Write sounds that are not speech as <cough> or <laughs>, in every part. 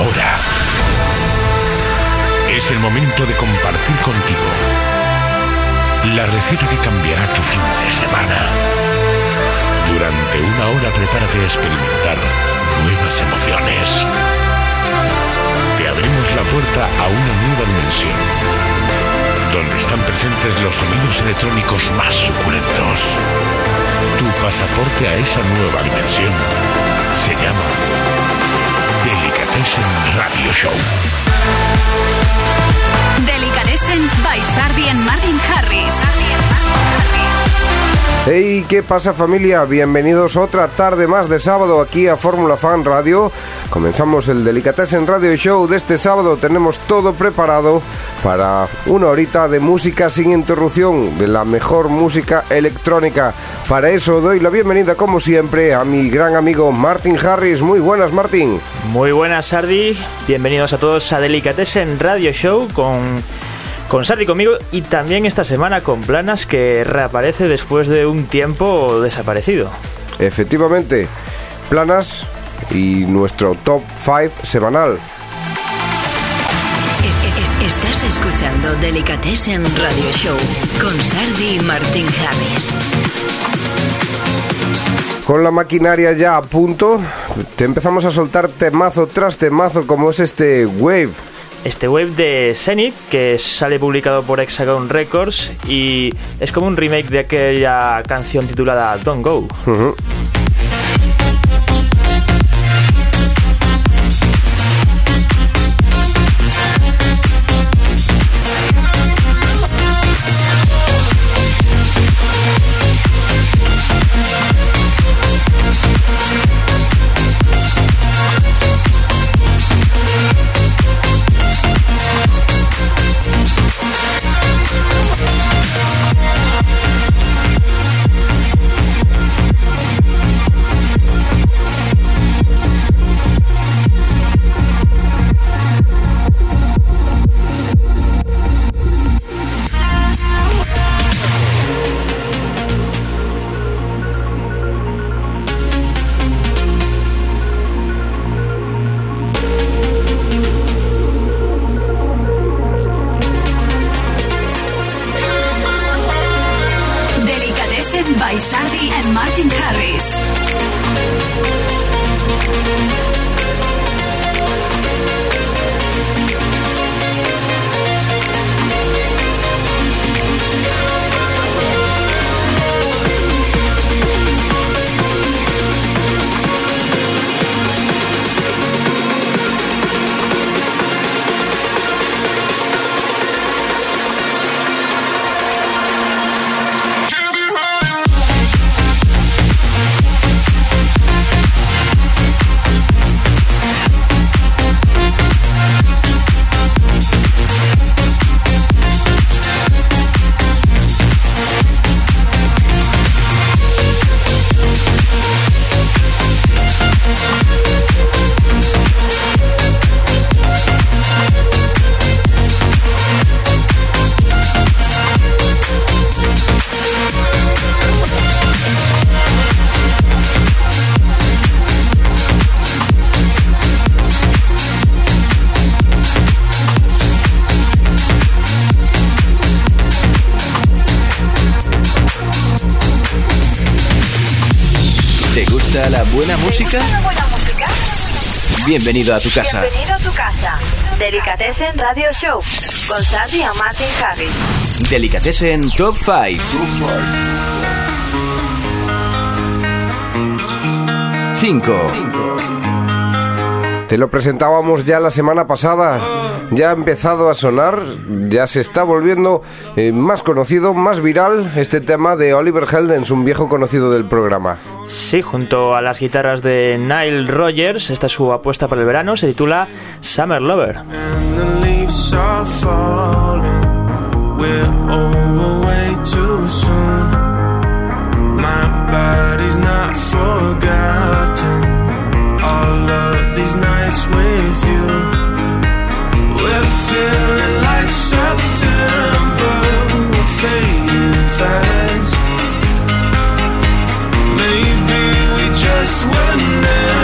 Ahora es el momento de compartir contigo la receta que cambiará tu fin de semana. Durante una hora prepárate a experimentar nuevas emociones. Te abrimos la puerta a una nueva dimensión, donde están presentes los sonidos electrónicos más suculentos. Tu pasaporte a esa nueva dimensión se llama Delicatessen Radio Show. Delicatessen by Sardi and Martin Harris. Hey, ¿qué pasa familia? Bienvenidos otra tarde más de sábado aquí a Fórmula Fan Radio. Comenzamos el Delicatessen Radio Show de este sábado. Tenemos todo preparado para una horita de música sin interrupción, de la mejor música electrónica. Para eso doy la bienvenida como siempre a mi gran amigo Martin Harris. Muy buenas Martin. Muy buenas Sardi. Bienvenidos a todos a Delicatessen Radio Show con con Sardi conmigo y también esta semana con Planas que reaparece después de un tiempo desaparecido. Efectivamente, Planas y nuestro top 5 semanal. Estás escuchando Delicatessen Radio Show con Sardi y Martín Harris. Con la maquinaria ya a punto, te empezamos a soltar temazo tras temazo como es este Wave este web de Zenith que sale publicado por Hexagon Records y es como un remake de aquella canción titulada Don't Go. Bienvenido a tu casa. Bienvenido a tu casa. Delicatessen Radio Show con Sandy Martin Harris. Delicatessen Top 5. 5. Te lo presentábamos ya la semana pasada, ya ha empezado a sonar, ya se está volviendo eh, más conocido, más viral este tema de Oliver Heldens, un viejo conocido del programa. Sí, junto a las guitarras de Nile Rogers, esta es su apuesta para el verano, se titula Summer Lover. All of these nights with you. We're feeling like September, we're fading fast. Maybe we just were never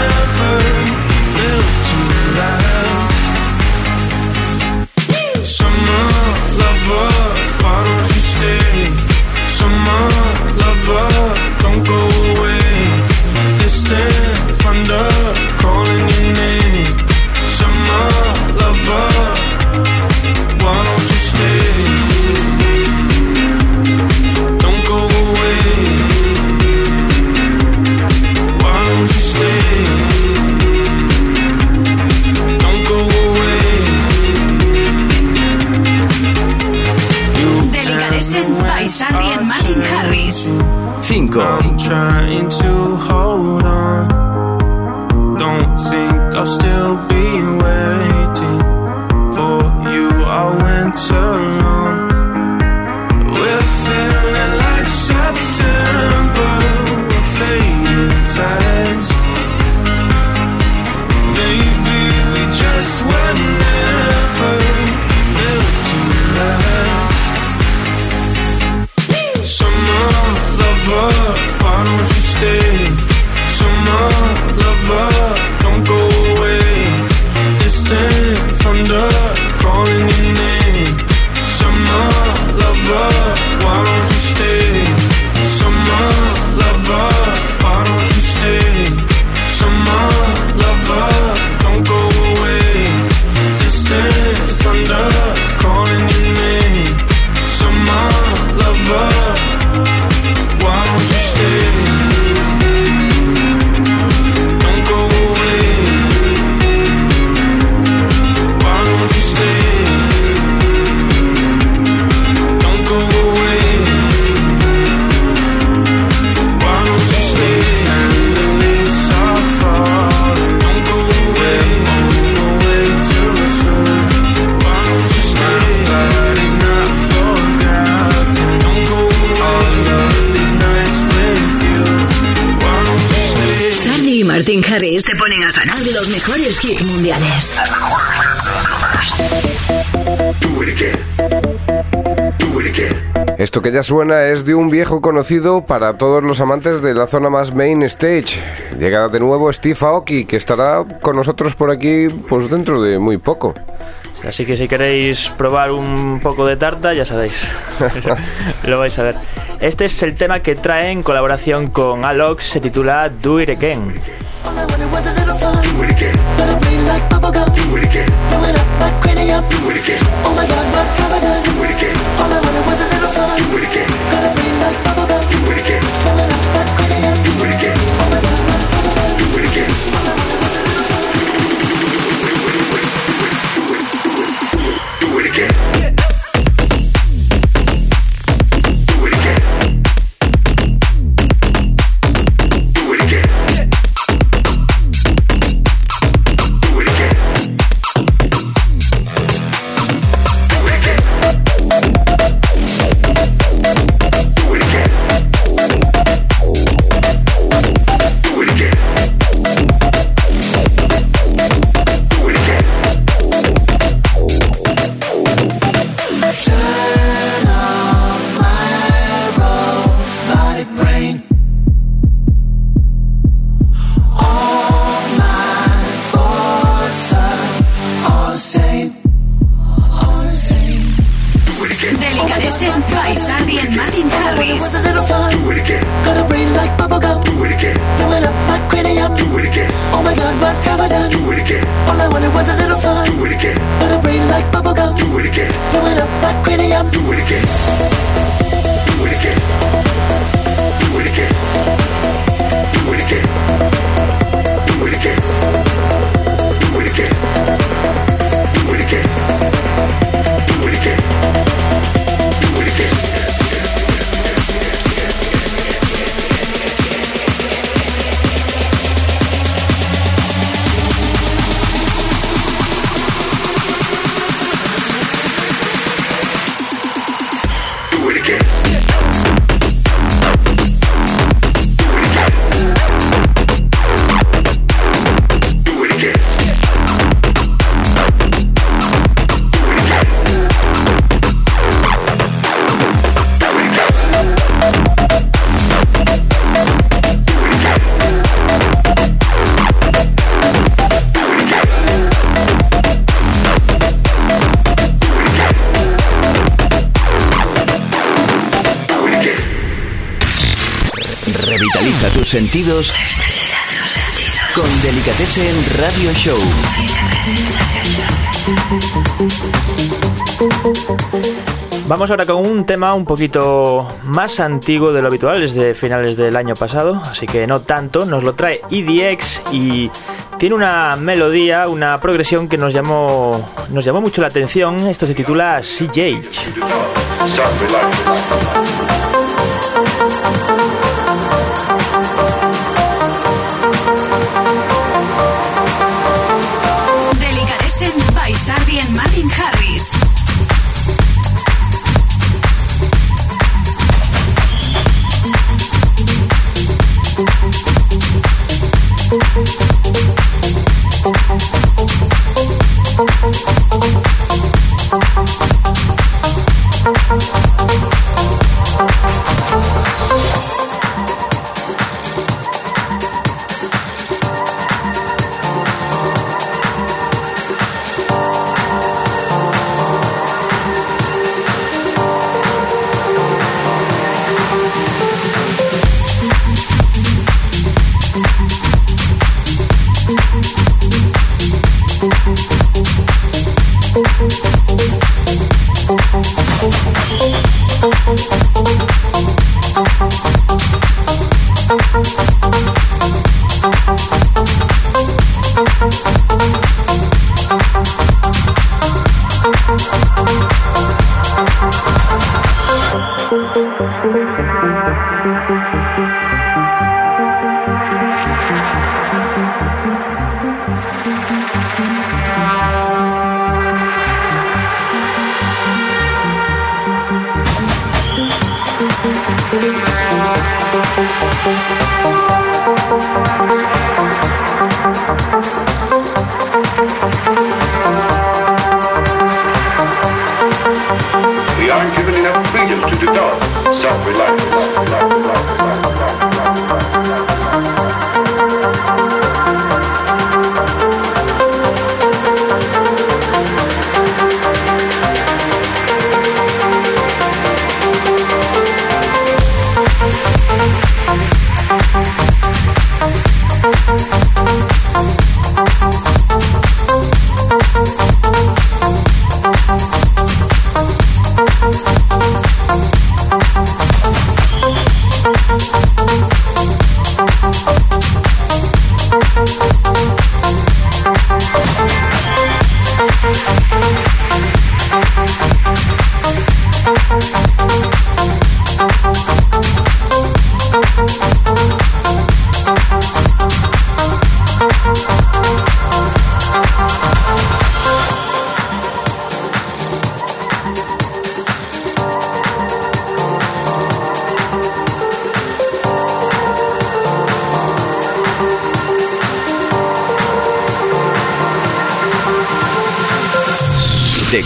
Adolescent by Sandy and Martin Harris. 5. I'm trying to hold on. Don't think I'll still be waiting for you all winter long. Los mejores hits mundiales. Esto que ya suena es de un viejo conocido para todos los amantes de la zona más main stage. Llega de nuevo Steve Aoki, que estará con nosotros por aquí pues dentro de muy poco. Así que si queréis probar un poco de tarta, ya sabéis. <laughs> Lo vais a ver. Este es el tema que trae en colaboración con Alox, se titula Do It Again. All I wanted was a little fun. Do it again. But I'm like bubblegum. Do it again. Blow it up like cranium. Do it again. Oh my god, what have I done? Do it again. All I wanted was a little fun. Do it again. Gotta bleed like bubblegum. Sentidos con Delicatessen Radio Show. Vamos ahora con un tema un poquito más antiguo de lo habitual, es de finales del año pasado, así que no tanto. Nos lo trae EDX y tiene una melodía, una progresión que nos llamó, nos llamó mucho la atención. Esto se titula CJ.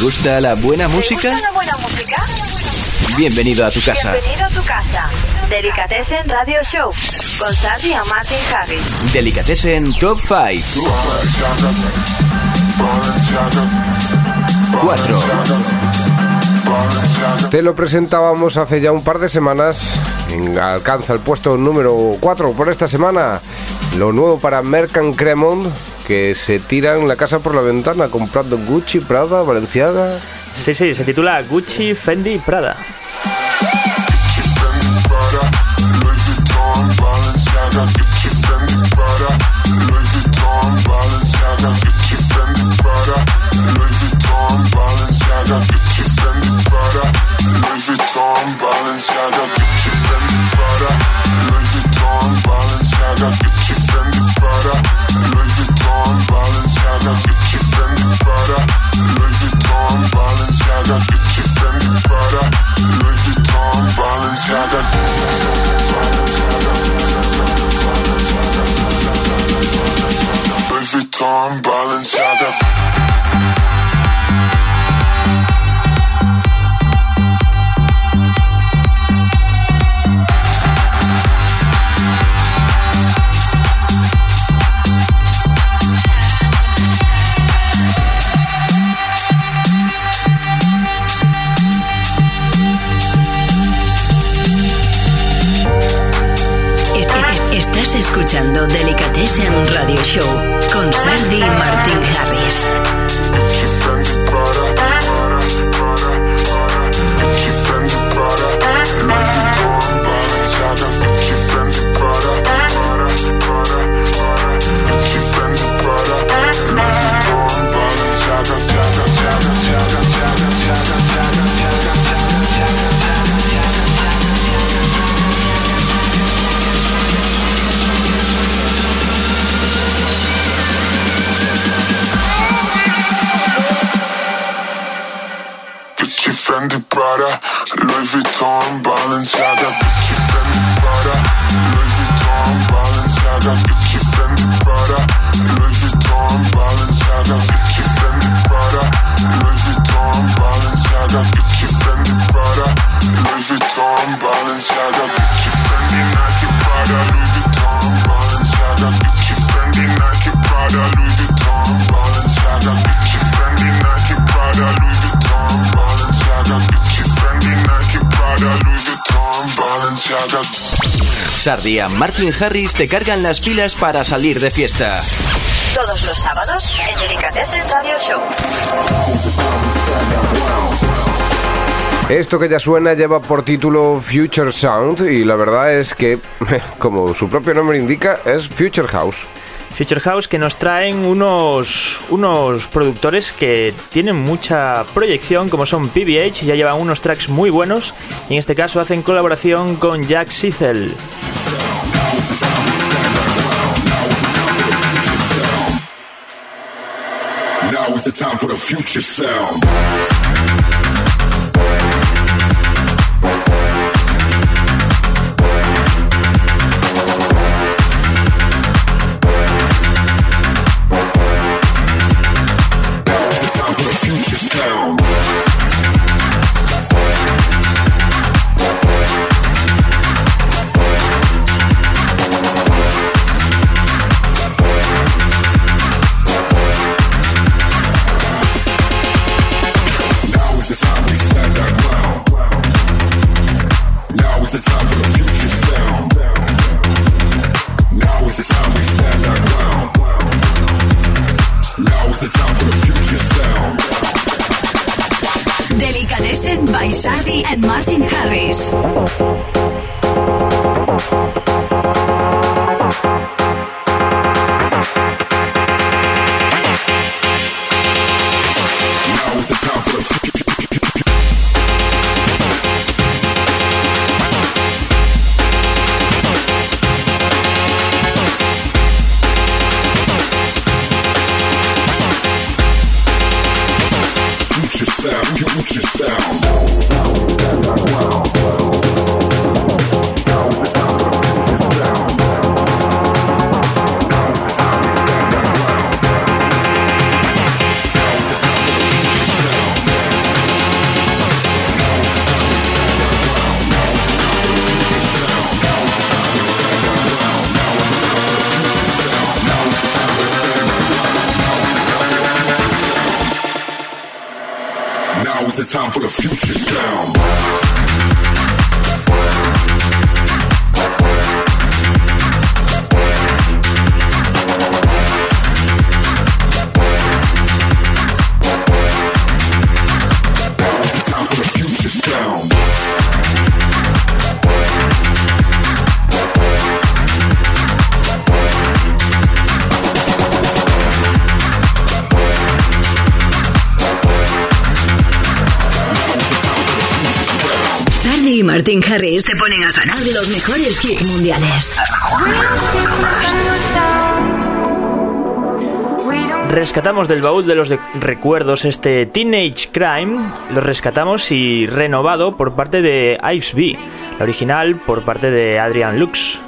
Gusta la buena música? ¿Te gusta la buena música? Bienvenido a tu casa. Bienvenido a tu casa. Delicatessen Radio Show con Sandy y Martin Harris. Delicatessen Top 5. 4. Te lo presentábamos hace ya un par de semanas. Alcanza el puesto número 4 por esta semana. Lo nuevo para Mercan Cremont, que se tiran la casa por la ventana comprando Gucci, Prada, Valenciaga. Sí, sí, se titula Gucci, Fendi, Prada. Escuchando Delicatessen Radio Show con Sandy y Martin Harris. love. Sardi y Martin Harris te cargan las pilas para salir de fiesta. Todos los sábados en Delicatessen Radio Show. Esto que ya suena lleva por título Future Sound y la verdad es que, <laughs> como su propio nombre indica, es Future House. Future House que nos traen unos, unos productores que tienen mucha proyección, como son PBH, ya llevan unos tracks muy buenos, y en este caso hacen colaboración con Jack Sizzle. Now is the time for the future sound. Time for the future sound. Martin Harris te ponen a sonar los mejores hits mundiales. Rescatamos del baúl de los recuerdos este Teenage Crime, lo rescatamos y renovado por parte de Ives B, la original por parte de Adrian Lux.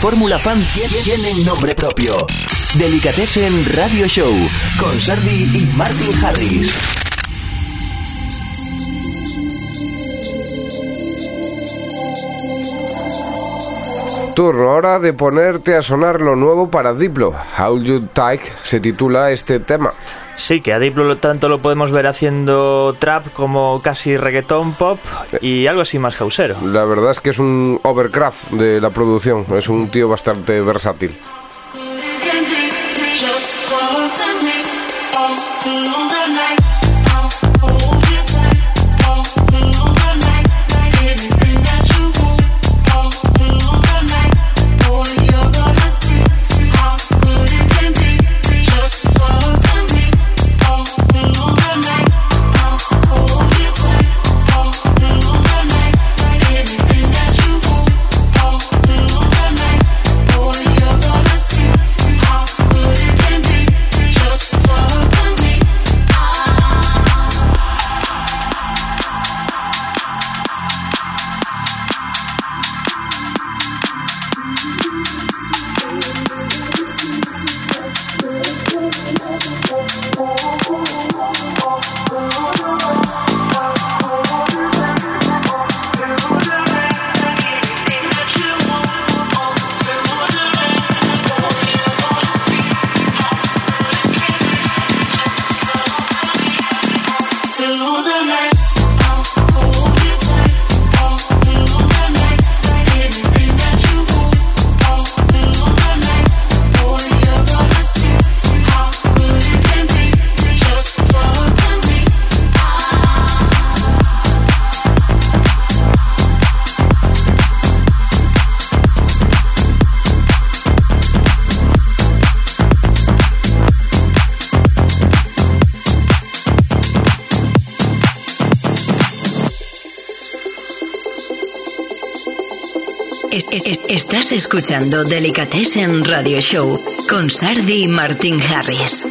Fórmula Fan tie- tienen nombre propio. Delicatessen Radio Show con Sardi y Martin Harris. Turno ahora de ponerte a sonar lo nuevo para Diplo. How You Take se titula este tema. Sí, que a Diplo lo- tanto lo podemos ver haciendo trap como casi reggaetón pop y algo así más causero. La verdad es que es un overcraft de la producción. Es un tío bastante versátil. Es- es- Estás escuchando Delicatessen Radio Show con Sardi y Martin Harris.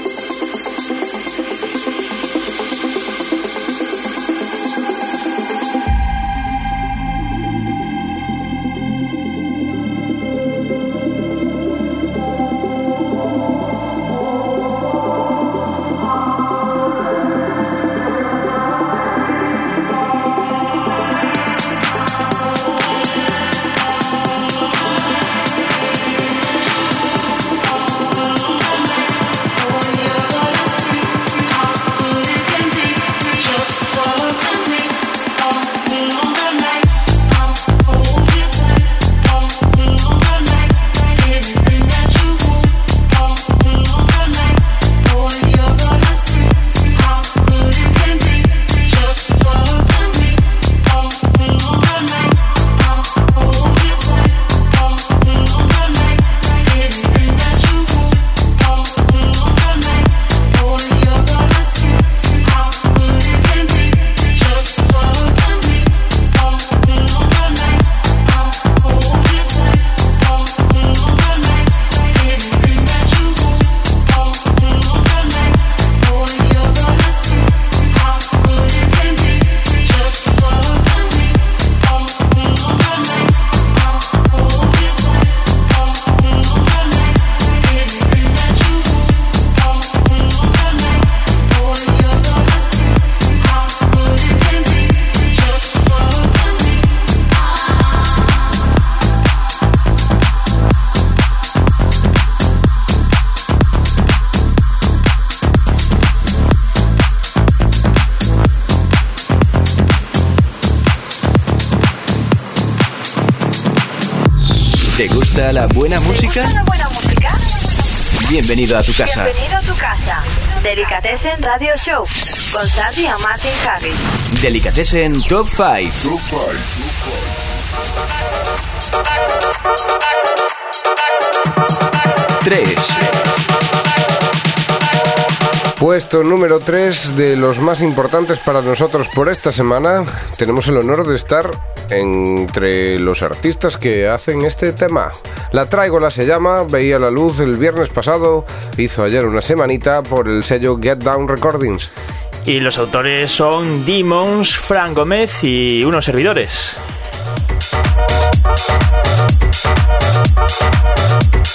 Gusta la buena música? la buena música? Bienvenido a tu casa. Bienvenido a tu casa. Delicatessen Radio Show con Sandy Martin Harris. Delicatessen Top 5. 3. Puesto número 3 de los más importantes para nosotros por esta semana. Tenemos el honor de estar entre los artistas que hacen este tema. La Tráigola se llama, veía la luz el viernes pasado, hizo ayer una semanita por el sello Get Down Recordings. Y los autores son Demons, Fran Gómez y unos servidores.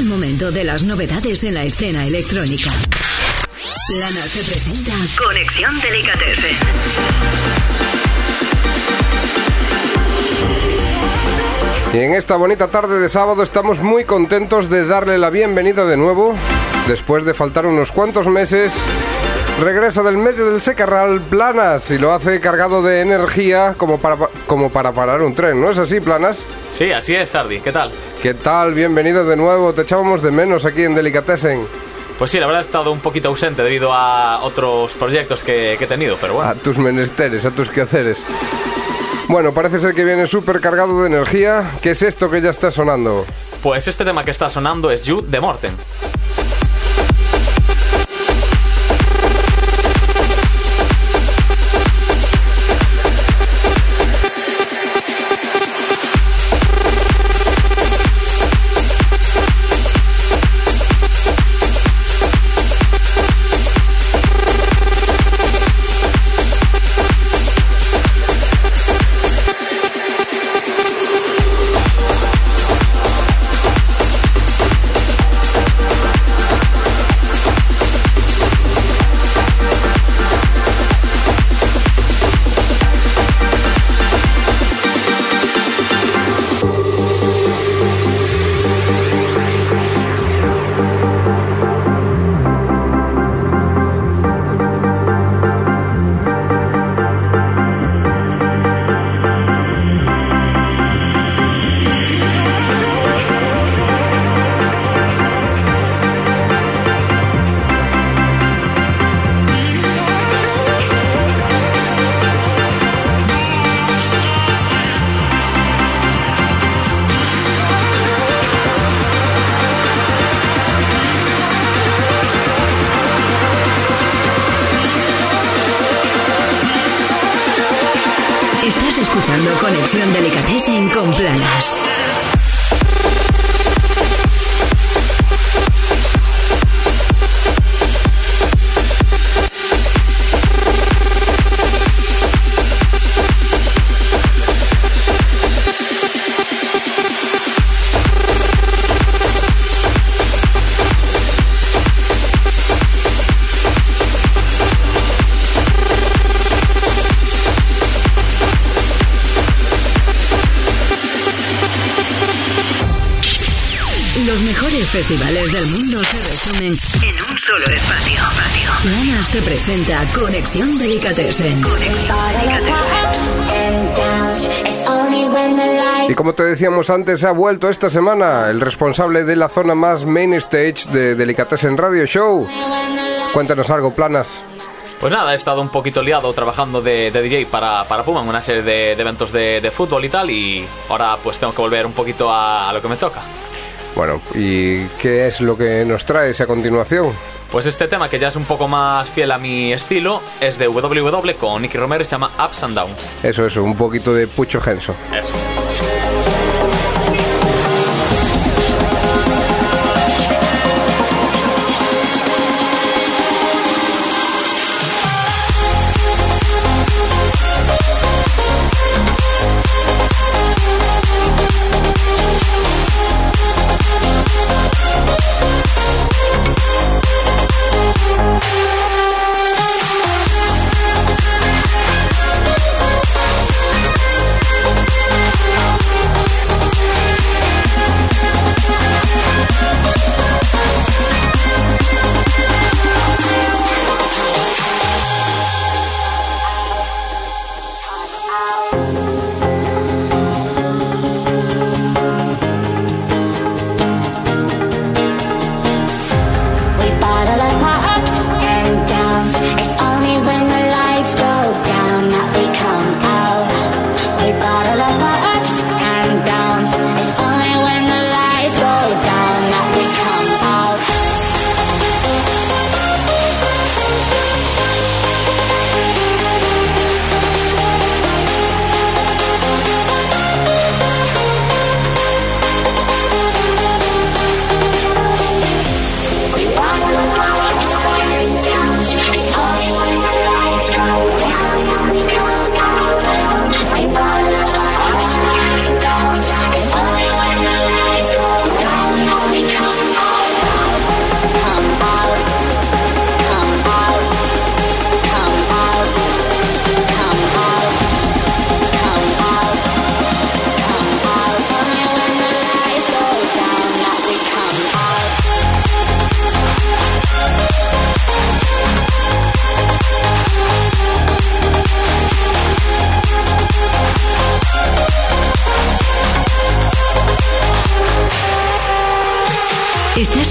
últimas novedades en la escena electrónica. Planas te presenta Conexión Delicatessen. Y en esta bonita tarde de sábado estamos muy contentos de darle la bienvenida de nuevo. Después de faltar unos cuantos meses, regresa del medio del secarral Planas y lo hace cargado de energía como para, como para parar un tren, ¿no es así, Planas? Sí, así es, Sardi. ¿Qué tal? ¿Qué tal? Bienvenido de nuevo. Te echábamos de menos aquí en Delicatessen. Pues sí, la verdad he estado un poquito ausente debido a otros proyectos que, que he tenido, pero bueno. A tus menesteres, a tus quehaceres. Bueno, parece ser que viene súper cargado de energía. ¿Qué es esto que ya está sonando? Pues este tema que está sonando es You de Morten. Delicatessen con Planas. Presenta Conexión Delicatessen. Y como te decíamos antes, ha vuelto esta semana el responsable de la zona más main stage de Delicatessen Radio Show. Cuéntanos algo, Planas. Pues nada, he estado un poquito liado trabajando de, de DJ para, para Puma en una serie de, de eventos de, de fútbol y tal, y ahora pues tengo que volver un poquito a, a lo que me toca. Bueno, ¿y qué es lo que nos traes a continuación? Pues este tema, que ya es un poco más fiel a mi estilo, es de WW con Nicky Romero y se llama Ups and Downs. Eso, eso, un poquito de Pucho Genso. Eso.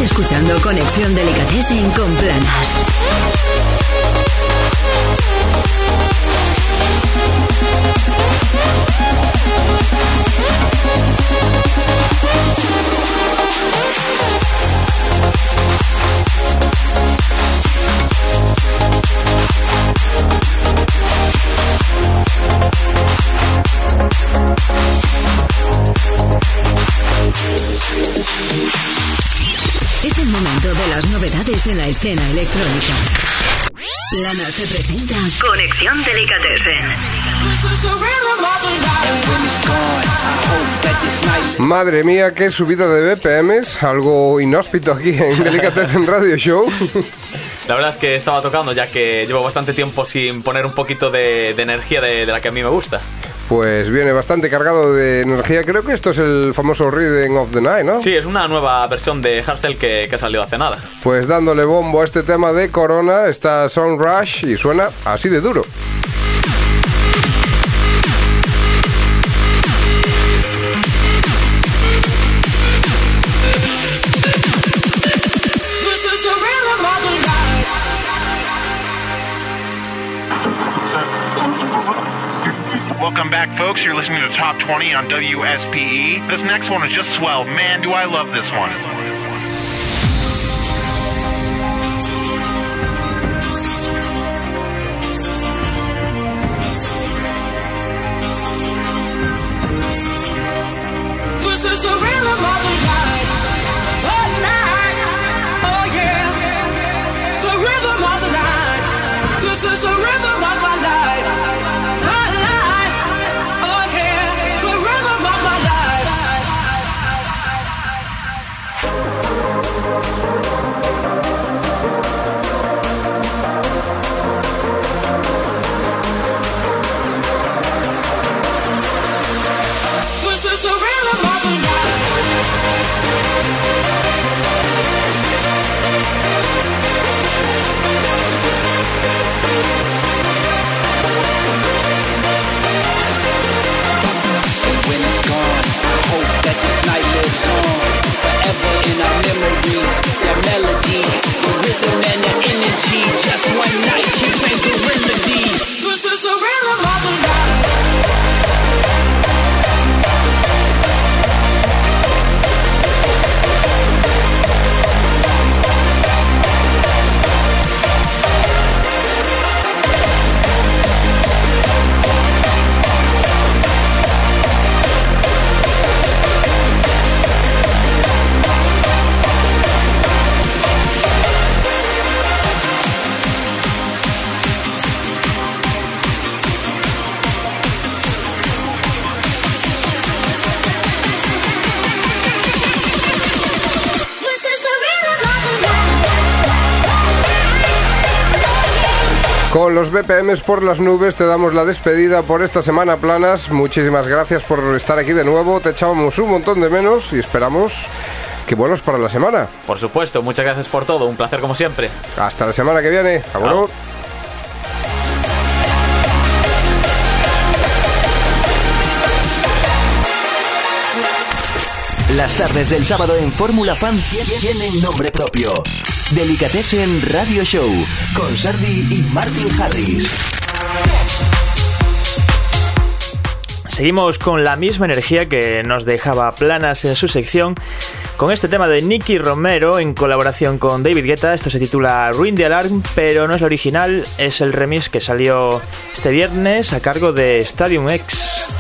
Escuchando Conexión Delicatessen con Planas. Escena electrónica. Plana se presenta Conexión Delicatessen. Madre mía, qué subida de BPMs, algo inhóspito aquí en Delicatessen Radio Show. La verdad es que estaba tocando ya que llevo bastante tiempo sin poner un poquito de, de energía de, de la que a mí me gusta. Pues viene bastante cargado de energía. Creo que esto es el famoso Reading of the Night, ¿no? Sí, es una nueva versión de Hardstyle que, que ha salido hace nada. Pues dándole bombo a este tema de Corona está Sound Rush y suena así de duro. Back, folks. You're listening to Top 20 on WSPE. This next one is just swell. Man, do I love this one. This is the rhythm of the night. The night. Oh yeah. The rhythm of the night. This is the rhythm forever in our memories. That melody, the rhythm and the energy. Just one night Con los BPMs por las nubes te damos la despedida por esta semana planas. Muchísimas gracias por estar aquí de nuevo. Te echábamos un montón de menos y esperamos que vuelvas para la semana. Por supuesto, muchas gracias por todo. Un placer como siempre. Hasta la semana que viene. Agur. Las tardes del sábado en Fórmula Fan tie- tienen nombre propio. Delicatessen Radio Show con Sardi y Martin Harris. Seguimos con la misma energía que nos dejaba planas en su sección con este tema de Nicky Romero en colaboración con David Guetta. Esto se titula Ruin the Alarm, pero no es el original, es el remix que salió este viernes a cargo de Stadium X.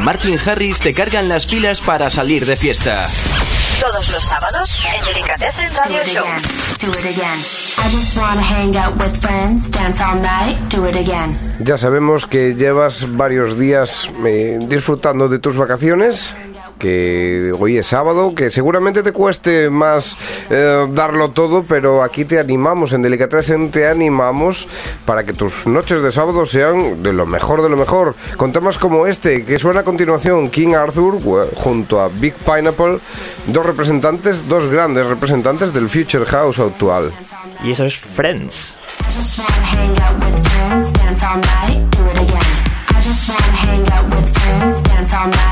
Martin Harris te cargan las pilas para salir de fiesta. Todos los sábados en Delicatessen Radio Show. Do it again. I just wanna hang out with friends, dance all night, do it again. Ya sabemos que llevas varios días eh, disfrutando de tus vacaciones. Que hoy es sábado, que seguramente te cueste más eh, darlo todo, pero aquí te animamos, en Delicatessen te animamos para que tus noches de sábado sean de lo mejor de lo mejor. Con temas como este, que suena a continuación, King Arthur eh, junto a Big Pineapple, dos representantes, dos grandes representantes del Future House actual. Y eso es Friends. I just wanna hang out with friends, dance all night,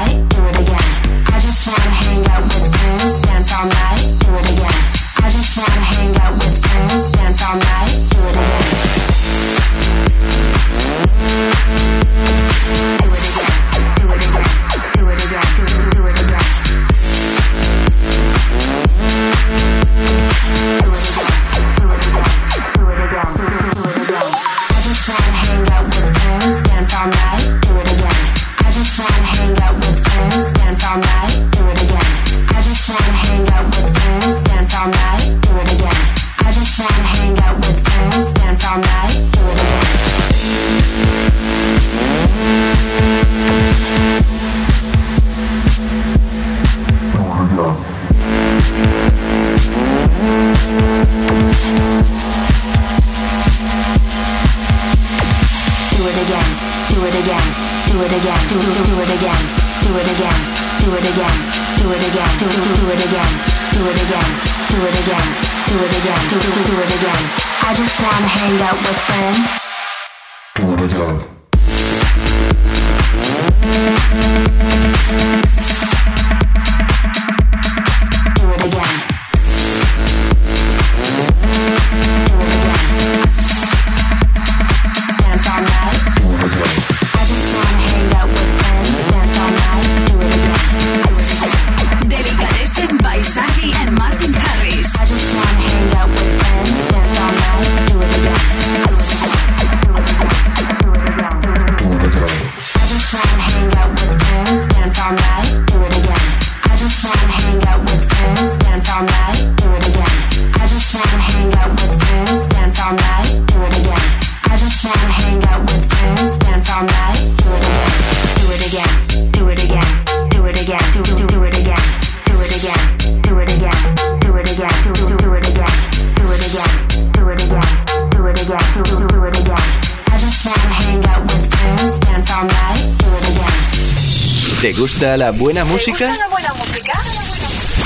gusta la buena ¿Te música? gusta la buena música?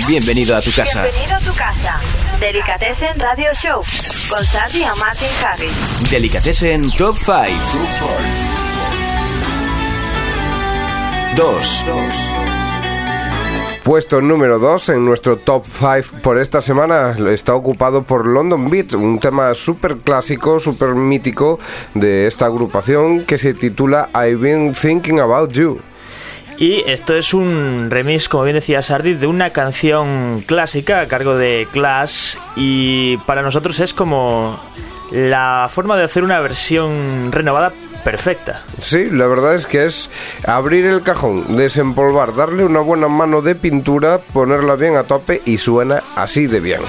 Bienvenido a tu casa. Bienvenido a tu casa. Delicatessen Radio Show con Sardi y Martin Harris. Delicatessen Top 5. 2. Puesto número 2 en nuestro top 5 por esta semana está ocupado por London Beat, un tema súper clásico, súper mítico de esta agrupación que se titula I've Been Thinking About You. Y esto es un remix, como bien decía Sardi, de una canción clásica a cargo de Clash. Y para nosotros es como la forma de hacer una versión renovada perfecta. Sí, la verdad es que es abrir el cajón, desempolvar, darle una buena mano de pintura, ponerla bien a tope y suena así de bien.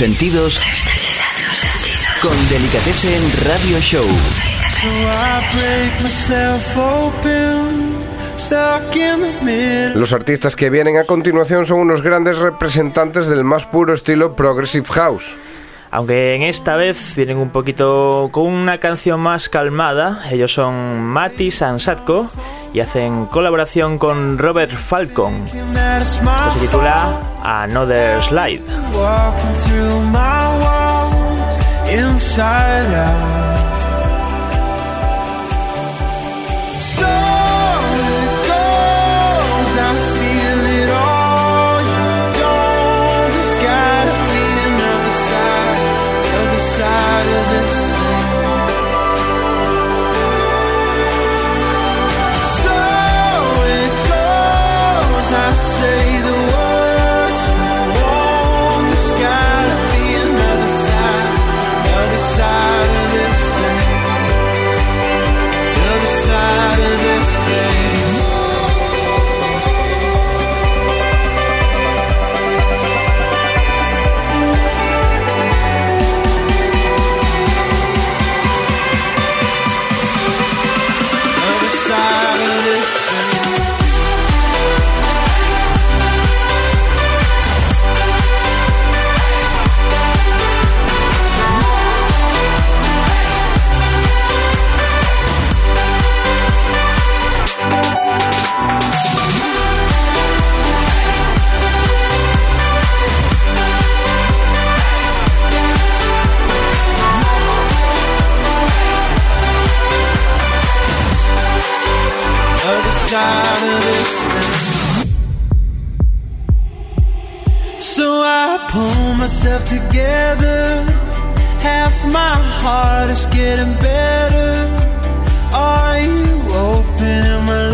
sentidos con Delicatessen Radio Show. Los artistas que vienen a continuación son unos grandes representantes del más puro estilo Progressive House. Aunque en esta vez vienen un poquito con una canción más calmada. Ellos son Mati Sansatko y hacen colaboración con Robert Falcon. Esto se titula Another Slide. myself together. Half my heart is getting better. Are you open? Am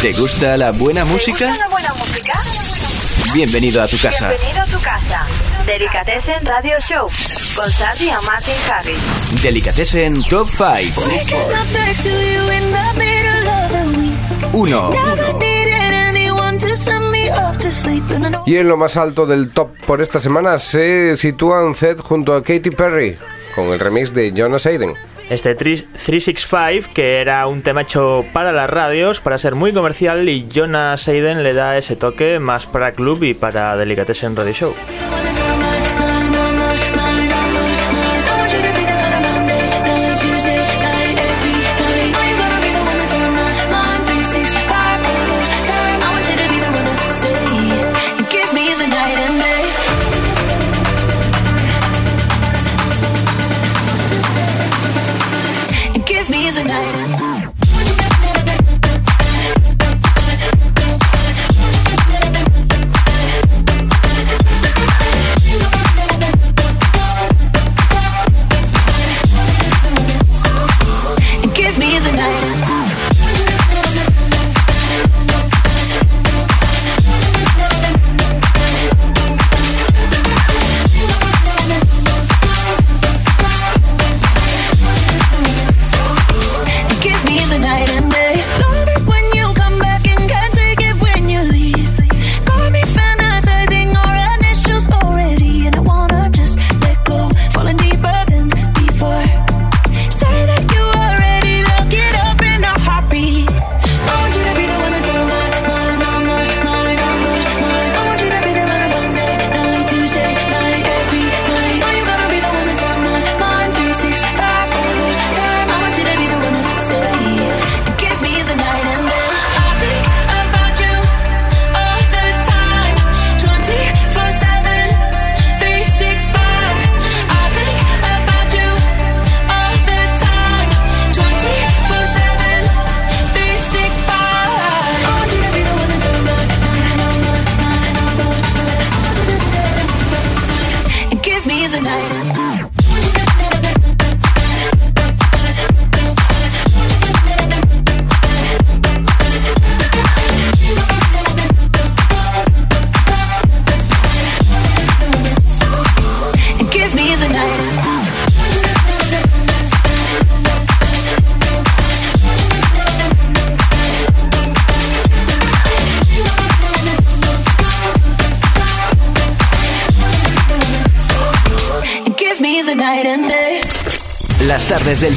¿Te gusta la buena música? ¿Una buena música? Bienvenido a tu casa. Bienvenido a tu casa. Delicatessen Radio Show con Sandy y Martin Harris. Delicatessen Top 5. Waking up next to you in the middle of the week. 1. Never needed anyone to send me off to sleep. And I know Y en lo más alto del top por esta semana se sitúan Zed junto a Katy Perry con el remix de Jonas Aiden. Este 3- 365, que era un tema hecho para las radios, para ser muy comercial, y Jonas Aiden le da ese toque más para club y para Delicatessen Radio Show.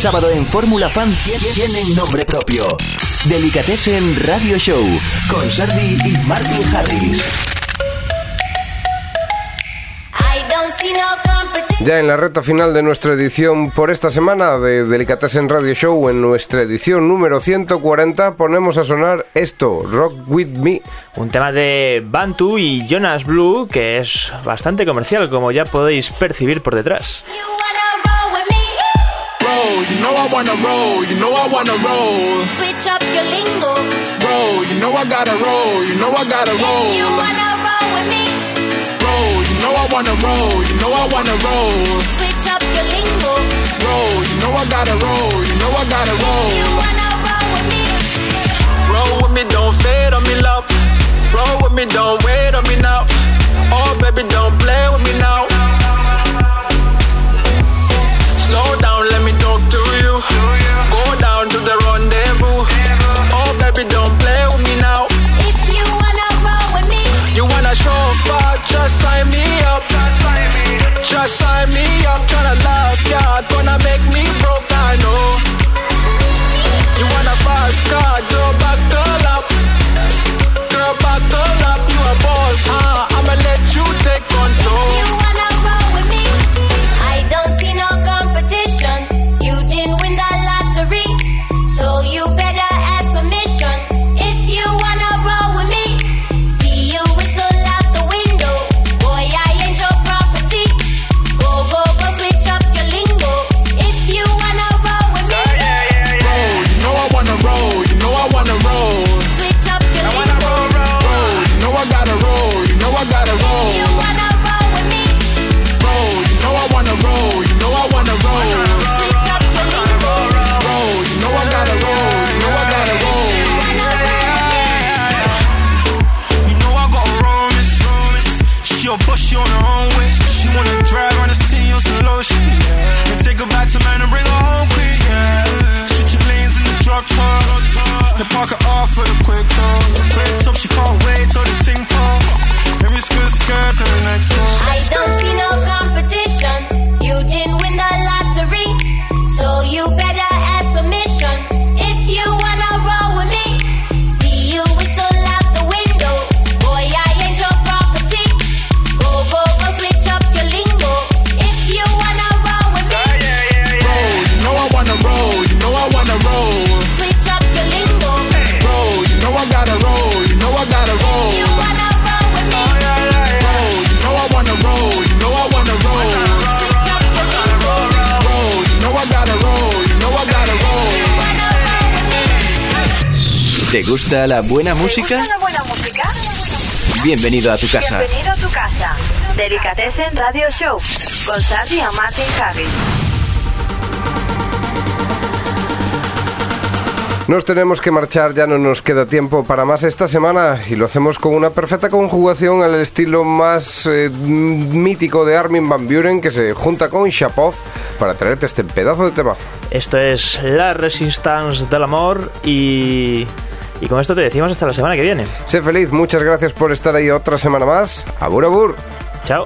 Sábado en Fórmula Fan tie- tienen nombre propio. Delicatessen Radio Show con Sardi y Martin Harris. Ya en la recta final de nuestra edición por esta semana de Delicatessen Radio Show, en nuestra edición número 140, ponemos a sonar esto, Rock With Me. Un tema de Bantu y Jonas Blue, que es bastante comercial, como ya podéis percibir por detrás. Roll, you know I wanna roll, you know I wanna roll. Switch up your lingo. Roll, you know I gotta roll, you know I gotta roll. You wanna roll with me? Roll, you know I wanna roll, you know I wanna roll. Switch up your lingo. Roll, you know I gotta roll, you know I gotta roll. You wanna roll with me? Roll with me, don't fade on me, love. Roll with me, don't wait on me now. Oh, baby, don't play with me now. Just sign me up, tryna love ya. Gonna make me broke, I know. You wanna fast car, girl, gusta la buena música? ¿Te gusta la buena música? Bienvenido a tu casa. Bienvenido a tu casa. Delicatessen Radio Show con Sandy y Martin Harris. Nos tenemos que marchar, ya no nos queda tiempo para más esta semana y lo hacemos con una perfecta conjugación al estilo más eh, mítico de Armin Van Buren que se junta con Shapov para traerte este pedazo de tema. Esto es La Resistance del Amor y... Y con esto te decimos hasta la semana que viene. Sé feliz, muchas gracias por estar ahí otra semana más. Abur, abur. Chao.